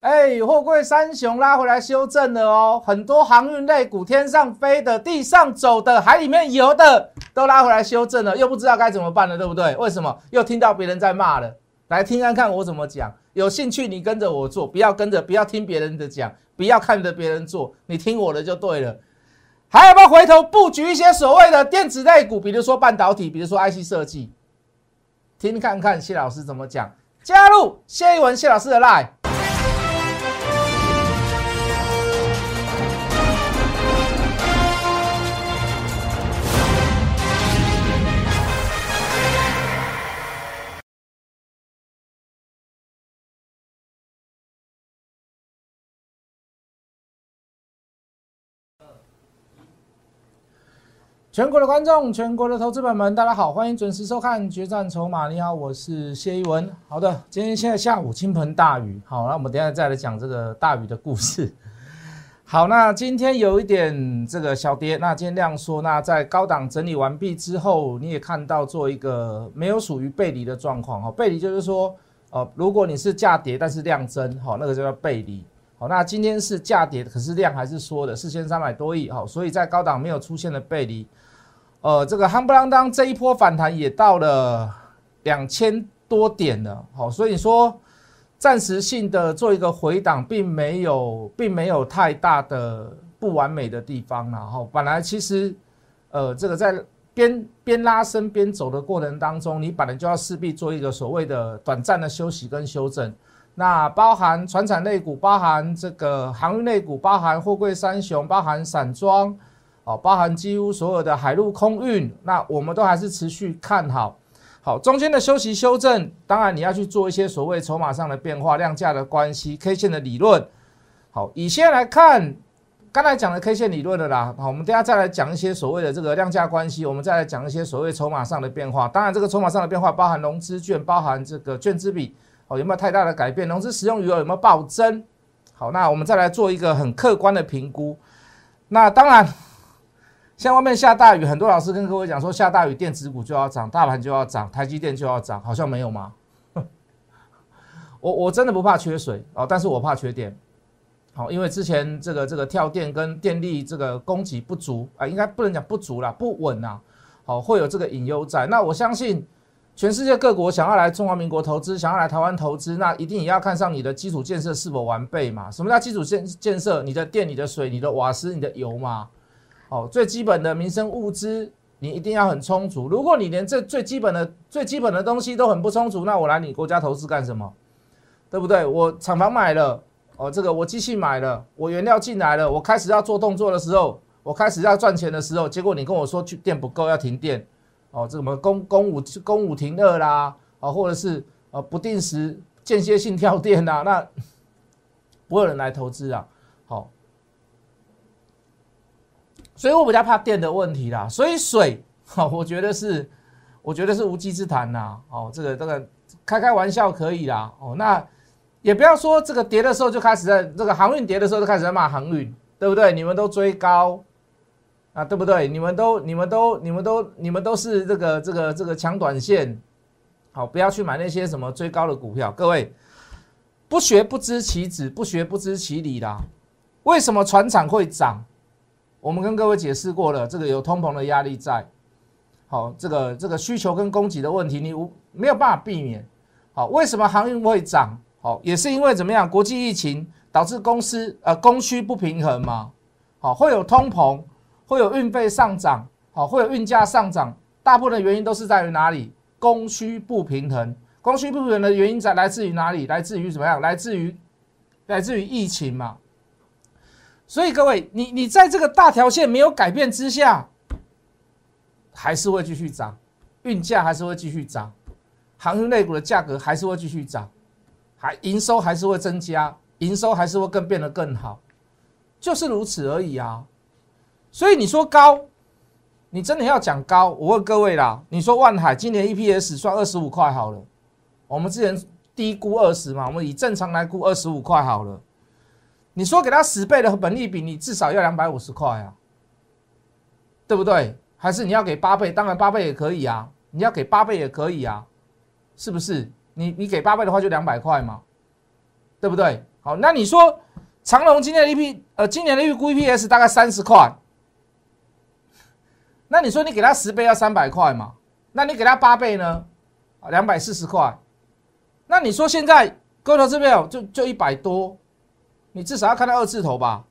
哎，货柜三雄拉回来修正了哦，很多航运类股，天上飞的、地上走的、海里面游的，都拉回来修正了，又不知道该怎么办了，对不对？为什么？又听到别人在骂了，来听看看我怎么讲。有兴趣你跟着我做，不要跟着，不要听别人的讲，不要看着别人做，你听我的就对了。还要不要回头布局一些所谓的电子类股，比如说半导体，比如说 IC 设计？听看看谢老师怎么讲。加入谢一文谢老师的 line。全国的观众，全国的投资者们，大家好，欢迎准时收看《决战筹码》。你好，我是谢一文。好的，今天现在下午倾盆大雨，好，那我们等下再来讲这个大雨的故事。好，那今天有一点这个小跌，那今天量缩，那在高档整理完毕之后，你也看到做一个没有属于背离的状况。哈，背离就是说，哦，如果你是价跌，但是量增，好，那个就叫背离。好，那今天是价跌，可是量还是缩的，四千三百多亿，好，所以在高档没有出现的背离。呃，这个夯不啷当这一波反弹也到了两千多点了，好，所以说暂时性的做一个回档，并没有，并没有太大的不完美的地方了，哈。本来其实，呃，这个在边边拉伸边走的过程当中，你本来就要势必做一个所谓的短暂的休息跟修正，那包含船产类股，包含这个航运类股，包含货柜三雄，包含散装。好，包含几乎所有的海陆空运，那我们都还是持续看好。好，中间的休息修正，当然你要去做一些所谓筹码上的变化、量价的关系、K 线的理论。好，以现在来看，刚才讲的 K 线理论的啦。好，我们等下再来讲一些所谓的这个量价关系，我们再来讲一些所谓筹码上的变化。当然，这个筹码上的变化包含融资券，包含这个券资比，哦，有没有太大的改变？融资使用余额有没有暴增？好，那我们再来做一个很客观的评估。那当然。像外面下大雨，很多老师跟各位讲说，下大雨电子股就要涨，大盘就要涨，台积电就要涨，好像没有吗？我我真的不怕缺水哦，但是我怕缺电。好，因为之前这个这个跳电跟电力这个供给不足啊，应该不能讲不足啦，不稳啊。好，会有这个隐忧在。那我相信，全世界各国想要来中华民国投资，想要来台湾投资，那一定也要看上你的基础建设是否完备嘛？什么叫基础建建设？你的电、你的水、你的瓦斯、你的油嘛？哦，最基本的民生物资你一定要很充足。如果你连这最基本的、最基本的东西都很不充足，那我来你国家投资干什么？对不对？我厂房买了，哦，这个我机器买了，我原料进来了，我开始要做动作的时候，我开始要赚钱的时候，结果你跟我说去电不够要停电，哦，这什么公公五公五停二啦，啊，或者是呃不定时间歇性跳电呐，那不会有人来投资啊。好。所以我比较怕电的问题啦，所以水，哈，我觉得是，我觉得是无稽之谈呐，哦，这个这个开开玩笑可以啦，哦，那也不要说这个跌的时候就开始在这个航运跌的时候就开始在骂航运，对不对？你们都追高啊，对不对？你们都你们都你们都你们都是这个这个这个抢短线，好，不要去买那些什么追高的股票，各位不学不知其子，不学不知其理啦。为什么船厂会涨？我们跟各位解释过了，这个有通膨的压力在，好，这个这个需求跟供给的问题，你无没有办法避免。好，为什么航运会涨？好，也是因为怎么样？国际疫情导致公司呃供需不平衡嘛。好，会有通膨，会有运费上涨，好，会有运价上涨。大部分的原因都是在于哪里？供需不平衡。供需不平衡的原因在来自于哪里？来自于怎么样？来自于来自于疫情嘛。所以各位，你你在这个大条线没有改变之下，还是会继续涨，运价还是会继续涨，航运类股的价格还是会继续涨，还营收还是会增加，营收还是会更变得更好，就是如此而已啊。所以你说高，你真的要讲高，我问各位啦，你说万海今年 EPS 算二十五块好了，我们之前低估二十嘛，我们以正常来估二十五块好了。你说给他十倍的本利比，你至少要两百五十块啊，对不对？还是你要给八倍？当然八倍也可以啊，你要给八倍也可以啊，是不是？你你给八倍的话就两百块嘛，对不对？好，那你说长隆今年的 E P 呃，今年的预估 E P S 大概三十块，那你说你给他十倍要三百块嘛？那你给他八倍呢？两百四十块。那你说现在各位投资友就就一百多，你至少要看到二字头吧？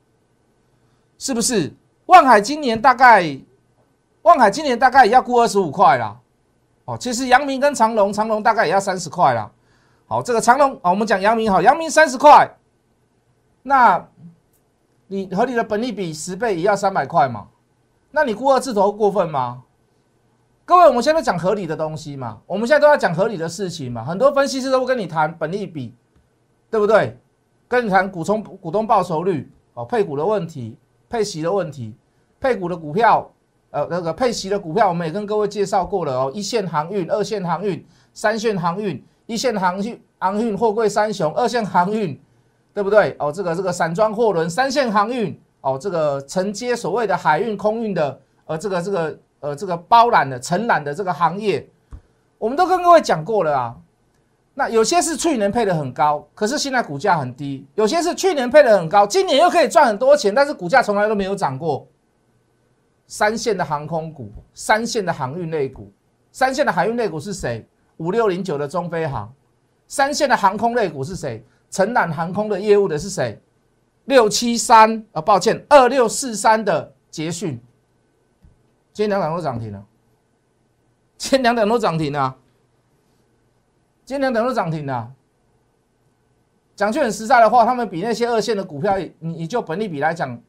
是不是？万海今年大概，万海今年大概也要估二十五块啦。哦，其实阳明跟长隆，长隆大概也要三十块啦。好，这个长隆啊，我们讲阳明好，阳明三十块，那你和你的本利比十倍也要三百块嘛？那你估二字头过分吗？各位，我们现在讲合理的东西嘛，我们现在都要讲合理的事情嘛。很多分析师都会跟你谈本利比，对不对？跟你谈股东股东报酬率哦，配股的问题。配息的问题，配股的股票，呃，那个配息的股票，我们也跟各位介绍过了哦。一线航运、二线航运、三线航运，一线航运航运货柜三雄，二线航运，对不对？哦，这个这个散装货轮，三线航运，哦，这个承接所谓的海运、空运的，呃，这个这个呃这个包揽的承揽的这个行业，我们都跟各位讲过了啊。那有些是去年配的很高，可是现在股价很低；有些是去年配的很高，今年又可以赚很多钱，但是股价从来都没有涨过。三线的航空股，三线的航运类股，三线的海运类股是谁？五六零九的中飞航。三线的航空类股是谁？承揽航空的业务的是谁？六七三啊，抱歉，二六四三的捷讯。今天两档都涨停了，今天两档都涨停了。今天等都涨停了。讲句很实在的话，他们比那些二线的股票，你你就本利比来讲，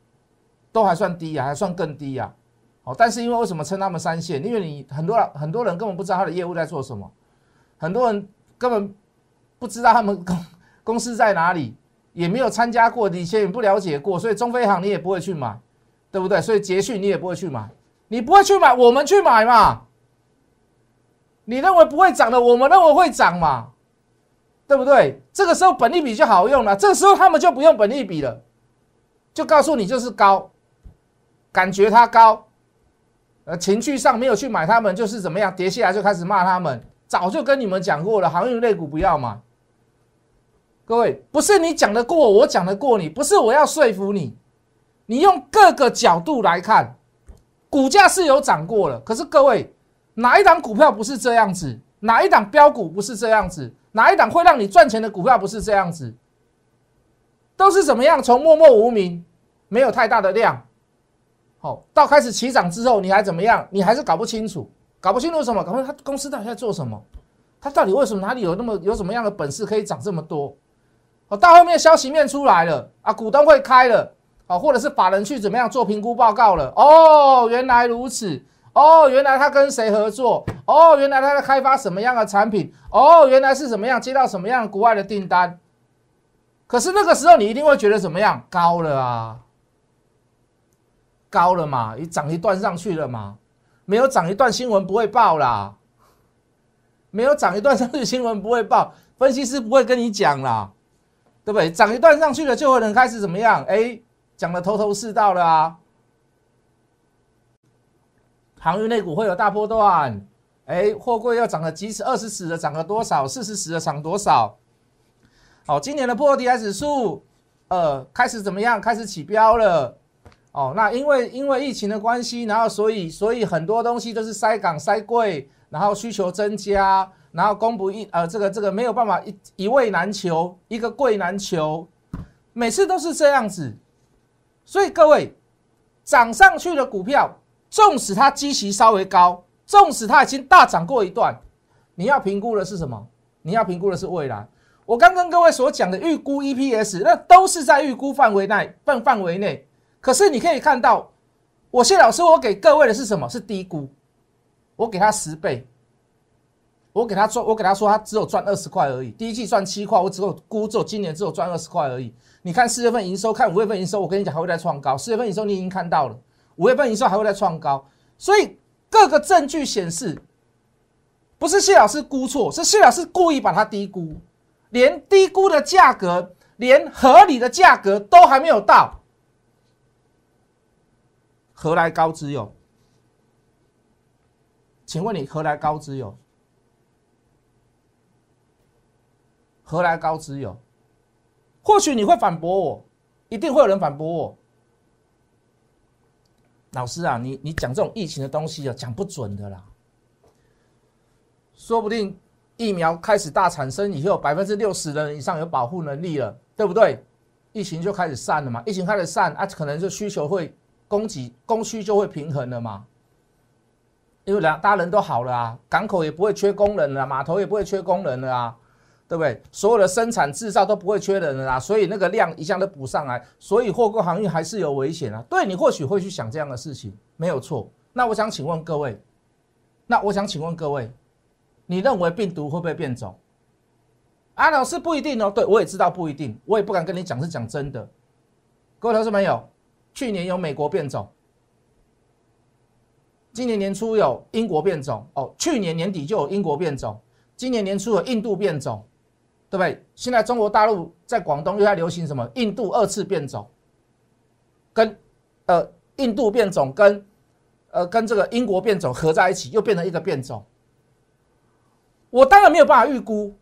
都还算低呀，还算更低呀。好，但是因为为什么称他们三线？因为你很多很多人根本不知道他的业务在做什么，很多人根本不知道他们公 公司在哪里，也没有参加过，以前也不了解过，所以中飞航你也不会去买，对不对？所以捷讯你也不会去买，你不会去买，我们去买嘛。你认为不会涨的，我们认为会涨嘛？对不对？这个时候本利比就好用了，这个时候他们就不用本利比了，就告诉你就是高，感觉它高，呃，情绪上没有去买他们，就是怎么样跌下来就开始骂他们。早就跟你们讲过了，航运类股不要嘛。各位，不是你讲得过我讲得过你，不是我要说服你，你用各个角度来看，股价是有涨过了，可是各位。哪一档股票不是这样子？哪一档标股不是这样子？哪一档会让你赚钱的股票不是这样子？都是怎么样？从默默无名，没有太大的量，好，到开始起涨之后，你还怎么样？你还是搞不清楚，搞不清楚什么？搞不清楚他公司到底在做什么？他到底为什么哪里有那么有什么样的本事可以涨这么多？哦，到后面消息面出来了啊，股东会开了，哦，或者是法人去怎么样做评估报告了？哦，原来如此。哦，原来他跟谁合作？哦，原来他在开发什么样的产品？哦，原来是怎么样接到什么样国外的订单？可是那个时候你一定会觉得怎么样？高了啊，高了嘛，你涨一段上去了嘛？没有涨一段新闻不会报啦，没有涨一段上去新闻不会报，分析师不会跟你讲啦，对不对？涨一段上去了就会人开始怎么样？哎，讲的头头是道了啊。航运类股会有大波段，哎，货柜要涨了几十、二十尺的涨了多少？四十尺的涨多少？好，今年的破 D I 指数，呃，开始怎么样？开始起标了。哦，那因为因为疫情的关系，然后所以所以很多东西都是塞港塞柜，然后需求增加，然后供不一呃这个这个没有办法一一位难求，一个贵难求，每次都是这样子。所以各位涨上去的股票。纵使它基期稍微高，纵使它已经大涨过一段，你要评估的是什么？你要评估的是未来。我刚跟各位所讲的预估 EPS，那都是在预估范围内范范围内。可是你可以看到，我谢老师我给各位的是什么？是低估。我给他十倍，我给他赚，我给他说他只有赚二十块而已。第一季赚七块，我只有估只有今年只有赚二十块而已。你看四月份营收，看五月份营收，我跟你讲还会再创高。四月份营收你已经看到了。五月份营收还会再创高，所以各个证据显示，不是谢老师估错，是谢老师故意把它低估，连低估的价格，连合理的价格都还没有到，何来高之有？请问你何来高之有？何来高之有？或许你会反驳我，一定会有人反驳我。老师啊，你你讲这种疫情的东西啊，讲不准的啦。说不定疫苗开始大产生以后，百分之六十的人以上有保护能力了，对不对？疫情就开始散了嘛，疫情开始散啊，可能就需求会供给供需就会平衡了嘛。因为两大家人都好了啊，港口也不会缺工人了，码头也不会缺工人了啊，对不对？所有的生产制造都不会缺人了啦，所以那个量一下都补上来，所以货柜航运还是有危险啊。对你或许会去想这样的事情，没有错。那我想请问各位，那我想请问各位，你认为病毒会不会变种？啊，老师不一定哦。对我也知道不一定，我也不敢跟你讲是讲真的。各位投资朋友，去年有美国变种。今年年初有英国变种哦，去年年底就有英国变种，今年年初有印度变种，对不对？现在中国大陆在广东又在流行什么？印度二次变种，跟呃印度变种跟呃跟这个英国变种合在一起，又变成一个变种。我当然没有办法预估，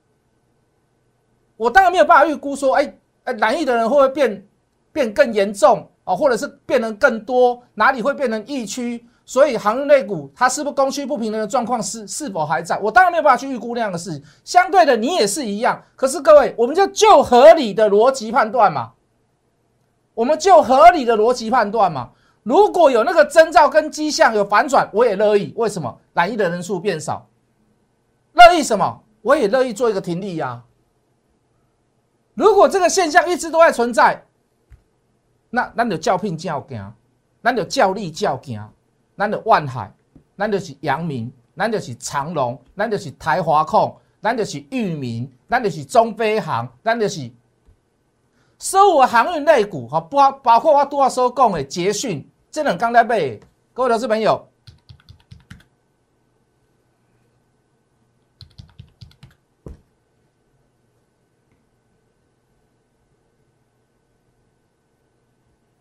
我当然没有办法预估说，哎哎，南翼的人会不会变变更严重啊？或者是变得更多？哪里会变成疫区？所以航运类股它是不是供需不平衡的状况是是否还在？我当然没有办法去预估那样的事情。相对的，你也是一样。可是各位，我们就就合理的逻辑判断嘛，我们就合理的逻辑判断嘛。如果有那个征兆跟迹象有反转，我也乐意。为什么？染疫的人数变少，乐意什么？我也乐意做一个停利呀。如果这个现象一直都在存在，那那就叫聘叫行，那就叫利叫行。咱就万海，咱就是阳明，咱就是长隆，咱就是台华控，咱就是裕民，咱就是中飞航，咱就是所有航运类股，哈，包包括我拄啊所讲的捷讯，这两刚在买，各位投资朋友，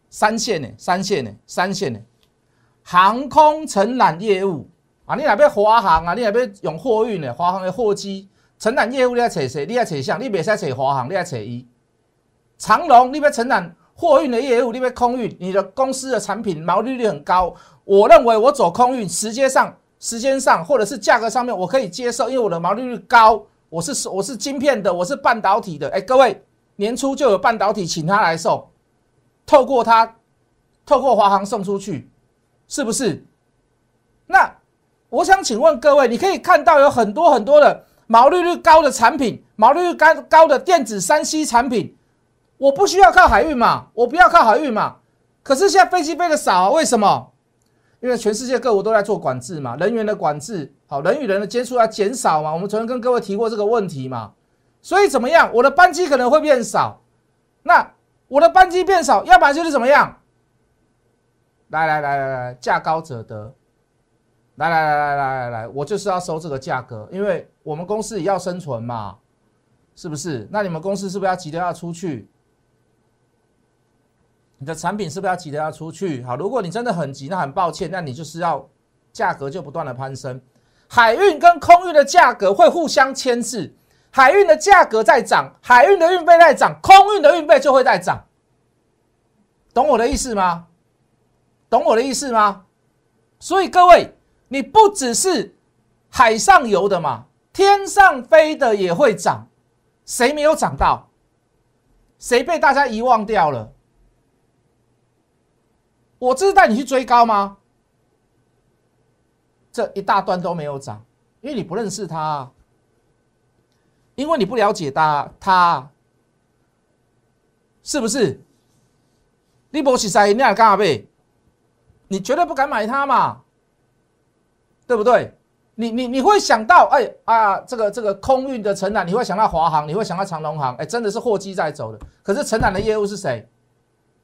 三线的，三线的，三线的。航空承揽业务啊，你那边华航啊，你那边用货运的华航的货机承揽业务，你要找谁？你要找向，你别使找华航，你要找伊。长龙，你要承揽货运的业务，你要空运，你的公司的产品毛利率很高。我认为我走空运，时间上、时间上或者是价格上面，我可以接受，因为我的毛利率高。我是我是晶片的，我是半导体的。哎，各位，年初就有半导体请他来送，透过他，透过华航送出去。是不是？那我想请问各位，你可以看到有很多很多的毛利率高的产品，毛利率高高的电子三 C 产品，我不需要靠海运嘛，我不要靠海运嘛。可是现在飞机飞的少啊，为什么？因为全世界各国都在做管制嘛，人员的管制，好，人与人的接触要减少嘛。我们昨天跟各位提过这个问题嘛，所以怎么样？我的班机可能会变少。那我的班机变少，要不然就是怎么样？来来来来来，价高者得。来来来来来来来，我就是要收这个价格，因为我们公司也要生存嘛，是不是？那你们公司是不是要急着要出去？你的产品是不是要急着要出去？好，如果你真的很急，那很抱歉，那你就是要价格就不断的攀升。海运跟空运的价格会互相牵制，海运的价格在涨，海运的运费在涨，空运的运费就会在涨。懂我的意思吗？懂我的意思吗？所以各位，你不只是海上游的嘛，天上飞的也会涨。谁没有涨到？谁被大家遗忘掉了？我这是带你去追高吗？这一大段都没有涨，因为你不认识他，因为你不了解他，他是不是？你不是在你来干嘛你绝对不敢买它嘛，对不对？你你你会想到，哎啊，这个这个空运的承揽，你会想到华航，你会想到长龙航，哎，真的是货机在走的。可是承揽的业务是谁？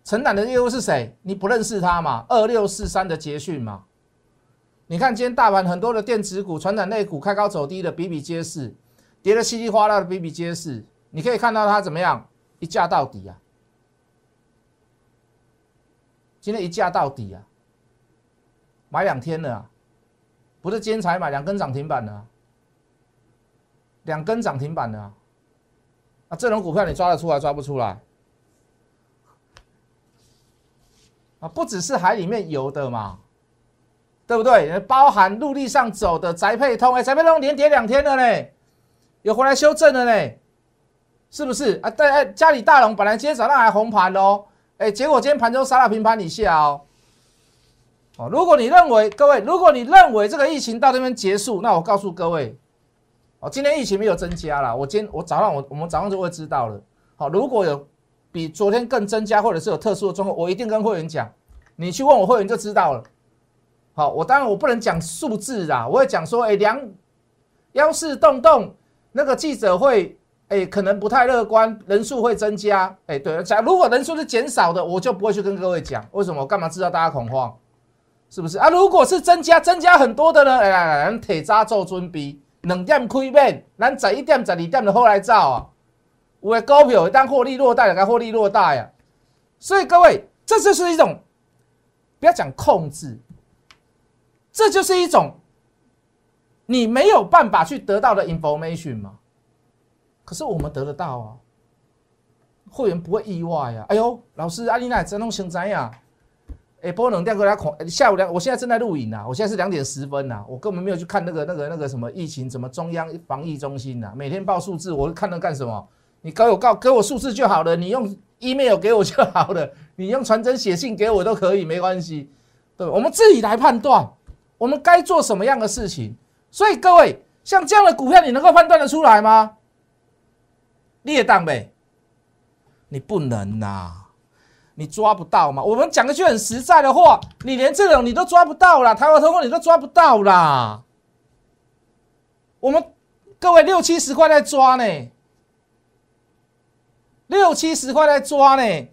承揽的业务是谁？你不认识他嘛？二六四三的捷讯嘛？你看今天大盘很多的电子股、传染类股开高走低的比比皆是，跌的稀里哗啦的比比皆是。你可以看到它怎么样，一价到底啊！今天一价到底啊！买两天了，不是今才买两根涨停板的，两根涨停板的啊，啊，这种股票你抓得出来抓不出来？啊，不只是海里面游的嘛，对不对？也包含陆地上走的。宅配通，哎，宅配通连跌两天了呢，有回来修正了呢，是不是？啊，对，哎，家里大龙本来今天早上还红盘哦，哎，结果今天盘中杀到平盘以下哦。如果你认为各位，如果你认为这个疫情到这边结束，那我告诉各位，哦，今天疫情没有增加了。我今我早上我我们早上就会知道了。好，如果有比昨天更增加，或者是有特殊的状况，我一定跟会员讲。你去问我会员就知道了。好，我当然我不能讲数字啦，我会讲说，哎，两幺四动动那个记者会，哎，可能不太乐观，人数会增加。哎，对，假如果人数是减少的，我就不会去跟各位讲。为什么？我干嘛知道大家恐慌？是不是啊？如果是增加增加很多的呢？哎来，咱铁渣做准备，两点开面，咱十一点、十二点的后来造啊。有的股票当获利落袋，该获利落袋呀。所以各位，这就是一种不要讲控制，这就是一种你没有办法去得到的 information 嘛。可是我们得得到啊，会员不会意外呀。哎呦，老师，阿丽娜真弄成怎样？哎，波能电过来恐下午两，我现在正在录影呢，我现在是两点十分呐，我根本没有去看那个那个那个什么疫情，什么中央防疫中心呐，每天报数字，我看那干什么？你给我告给我数字就好了，你用 email 给我就好了，你用传真写信给我都可以，没关系。对，我们自己来判断，我们该做什么样的事情。所以各位，像这样的股票，你能够判断得出来吗？列档呗，你不能呐。你抓不到吗？我们讲一句很实在的话，你连这种你都抓不到啦，台湾通货你都抓不到啦。我们各位六七十块在抓呢，六七十块在抓呢。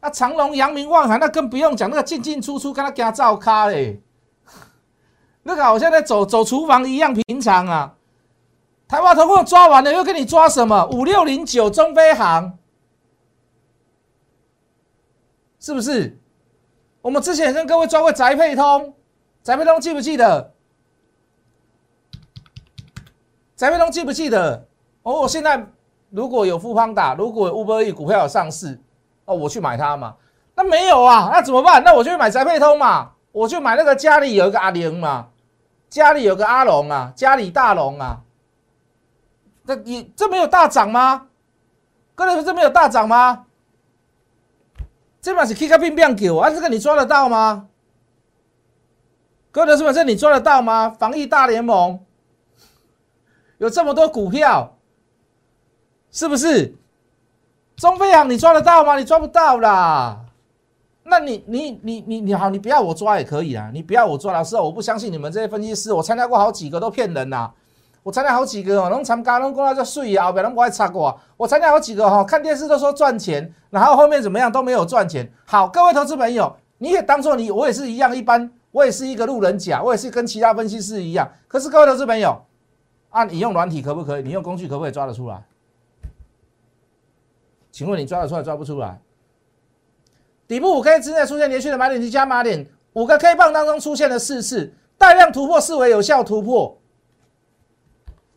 那长隆、阳明、万海那更不用讲，那个进进出出跟他加照咖嘞，那个好像在走走厨房一样平常啊。台湾通货抓完了，又给你抓什么？五六零九中飞航。是不是？我们之前跟各位抓过宅配通，宅配通记不记得？宅配通记不记得？哦，我现在如果有富邦打，如果 Uber E 股票有上市，哦，我去买它嘛？那没有啊，那怎么办？那我就买宅配通嘛，我就买那个家里有一个阿玲嘛，家里有个阿龙啊，家里大龙啊，那你这没有大涨吗？各位，这没有大涨吗？这把是 K 个变变狗啊！这个你抓得到吗？各位同学这你抓得到吗？防疫大联盟有这么多股票，是不是？中飞航你抓得到吗？你抓不到啦。那你你你你你好，你不要我抓也可以啊。你不要我抓，老师，我不相信你们这些分析师。我参加过好几个都骗人呐。我参加好几个哦，拢参加拢讲那叫税啊，后边拢不爱插过。我参加好几个哈，看电视都说赚钱，然后后面怎么样都没有赚钱。好，各位投资朋友，你也当做你我也是一样，一般我也是一个路人甲，我也是跟其他分析师一样。可是各位投资朋友，啊，你用软体可不可以？你用工具可不可以抓得出来？请问你抓得出来抓不出来？底部五 K 之内出现连续的买点及加码点，五个 K 棒当中出现了四次大量突破，视为有效突破。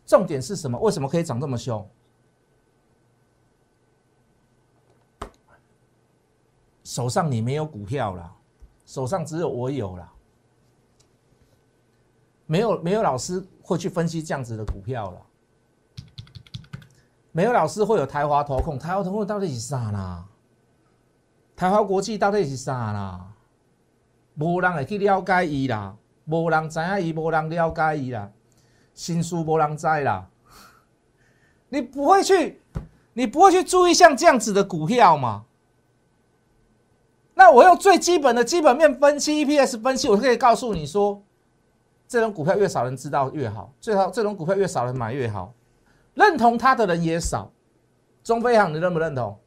重点是什么？为什么可以涨这么凶？手上你没有股票了，手上只有我有了。没有没有老师会去分析这样子的股票了，没有老师会有台华投控，台华投控到底是啥啦？台华国际到底是啥啦？无人会去了解伊啦，无人知影伊，无人了解伊啦。新书波浪在啦，你不会去，你不会去注意像这样子的股票吗？那我用最基本的基本面分析、EPS 分析，我可以告诉你说，这种股票越少人知道越好，最好这种股票越少人买越好，认同它的人也少。中飞航，你认不认同？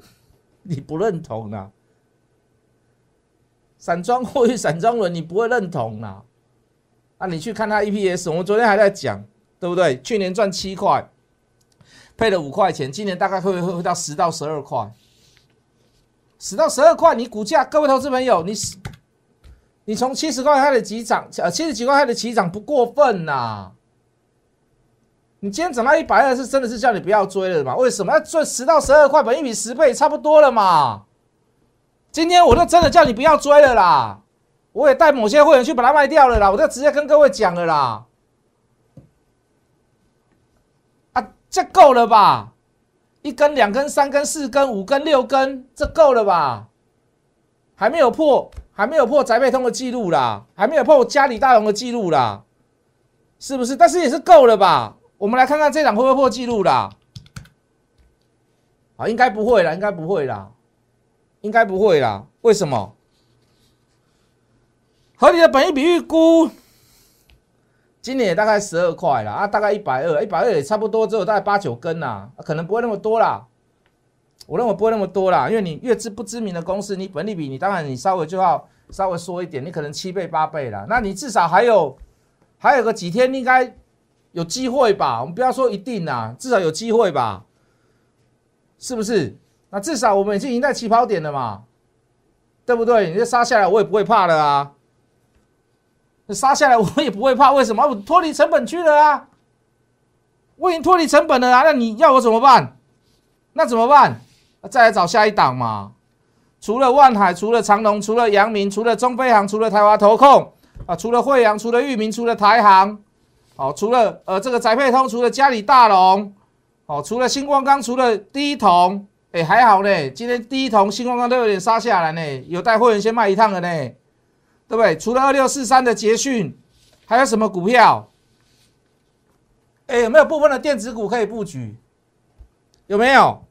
你不认同啊？散装货运、散装轮，你不会认同啊？啊，你去看它 EPS，我们昨天还在讲，对不对？去年赚七块，配了五块钱，今年大概会会会到十到十二块，十到十二块，你股价，各位投资朋友，你你从七十块开始起涨，呃，七十几块开始起涨不过分呐。你今天涨到一百二，是真的是叫你不要追了嘛？为什么要追十到十二块，本一比十倍差不多了嘛？今天我就真的叫你不要追了啦，我也带某些会员去把它卖掉了啦，我就直接跟各位讲了啦。啊，这够了吧？一根、两根、三根、四根、五根、六根，这够了吧？还没有破，还没有破宅配通的记录啦，还没有破嘉里大龙的记录啦，是不是？但是也是够了吧？我们来看看这档会不会破记录啦？啊，应该不会啦，应该不会啦。应该不会啦，为什么？合理的本益比预估，今年也大概十二块啦，啊，大概一百二，一百二也差不多，只有大概八九根呐，可能不会那么多啦。我认为不会那么多啦，因为你越知不知名的公司，你本利比你当然你稍微就要稍微缩一点，你可能七倍八倍啦，那你至少还有还有个几天应该有机会吧？我们不要说一定啦，至少有机会吧？是不是？那至少我们已经赢在起跑点了嘛，对不对？你这杀下来我也不会怕的啊，杀下来我也不会怕，为什么？我脱离成本去了啊，我已经脱离成本了啊，那你要我怎么办？那怎么办？再来找下一档嘛。除了万海，除了长隆，除了阳明，除了中飞航，除了台华投控啊，除了惠阳，除了裕民，除了台航，哦，除了呃这个宅配通，除了嘉里大龙，哦，除了星光钢，除了第一铜。哎，还好呢，今天第一桶星光钢都有点杀下来呢，有带会员先卖一趟了呢，对不对？除了二六四三的捷讯，还有什么股票？哎，有没有部分的电子股可以布局？有没有？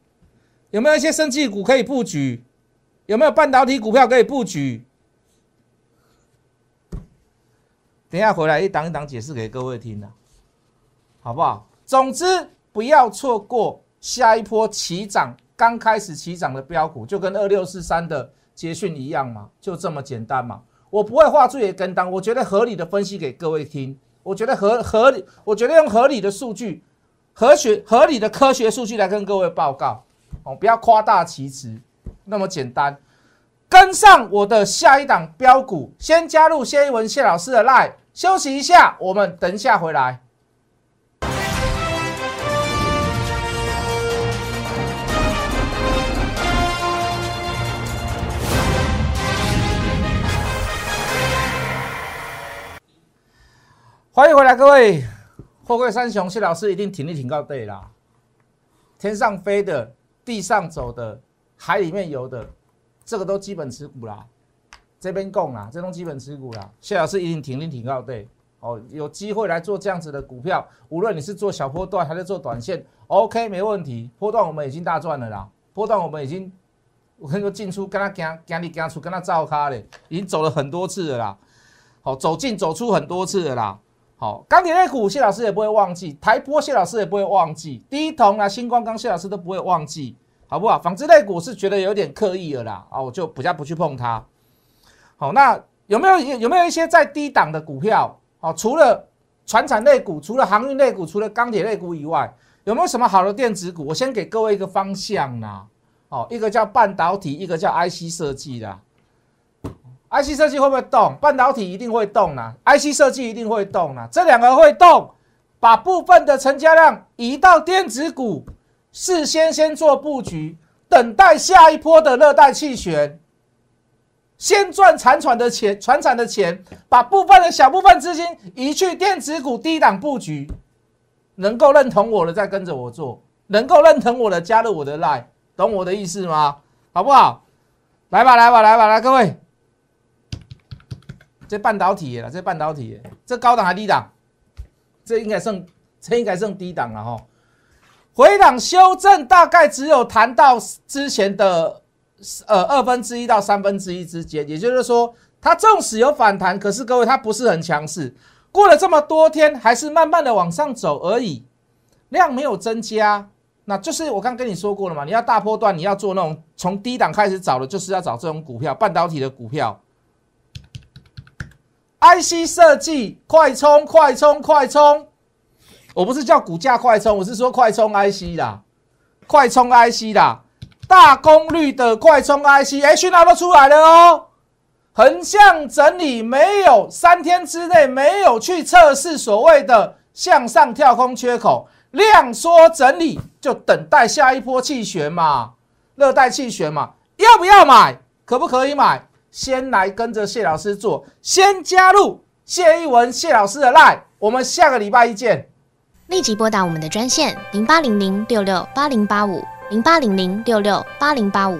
有没有一些生技股可以布局？有没有半导体股票可以布局？等一下回来一档一档解释给各位听的，好不好？总之不要错过下一波起涨。刚开始起涨的标股，就跟二六四三的捷讯一样嘛，就这么简单嘛。我不会画最跟单，我觉得合理的分析给各位听。我觉得合合理，我觉得用合理的数据、科学合理的科学数据来跟各位报告哦，不要夸大其词，那么简单。跟上我的下一档标股，先加入谢一文谢老师的 line，休息一下，我们等一下回来。欢迎回来，各位！货柜三雄谢老师一定挺力挺到对啦。天上飞的、地上走的、海里面游的，这个都基本持股啦。这边供啦，这种基本持股啦。谢老师一定挺力挺到对。哦，有机会来做这样子的股票，无论你是做小波段还是做短线，OK，没问题。波段我们已经大赚了啦。波段我们已经，我跟你说进出跟他讲，讲里讲出跟他照咖嘞，已经走了很多次了啦。好，走进走出很多次了啦。好，钢铁类股谢老师也不会忘记，台波谢老师也不会忘记，第一铜啊，星光钢谢老师都不会忘记，好不好？纺织类股是觉得有点刻意了啦，啊，我就比较不去碰它。好，那有没有有没有一些在低档的股票？好，除了船产类股，除了航运类股，除了钢铁类股以外，有没有什么好的电子股？我先给各位一个方向啦。哦，一个叫半导体，一个叫 IC 设计的。IC 设计会不会动？半导体一定会动啦，IC 设计一定会动啦，这两个会动，把部分的成交量移到电子股，事先先做布局，等待下一波的热带气旋，先赚产喘的钱，船产的钱，把部分的小部分资金移去电子股低档布局，能够认同我的再跟着我做，能够认同我的加入我的 line，懂我的意思吗？好不好？来吧，来吧，来吧，来各位。这半导体了，这半导体，这高档还低档？这应该剩，这应该剩低档了哈。回档修正大概只有谈到之前的呃二分之一到三分之一之间，也就是说，它纵使有反弹，可是各位它不是很强势。过了这么多天，还是慢慢的往上走而已，量没有增加。那就是我刚跟你说过了嘛，你要大波段，你要做那种从低档开始找的，就是要找这种股票，半导体的股票。IC 设计快充快充快充，我不是叫股价快充，我是说快充 IC 啦，快充 IC 啦，大功率的快充 IC，哎，讯号都出来了哦。横向整理没有三天之内没有去测试所谓的向上跳空缺口，量缩整理，就等待下一波气旋嘛，热带气旋嘛，要不要买？可不可以买？先来跟着谢老师做，先加入谢一文谢老师的 line，我们下个礼拜一见。立即拨打我们的专线零八零零六六八零八五零八零零六六八零八五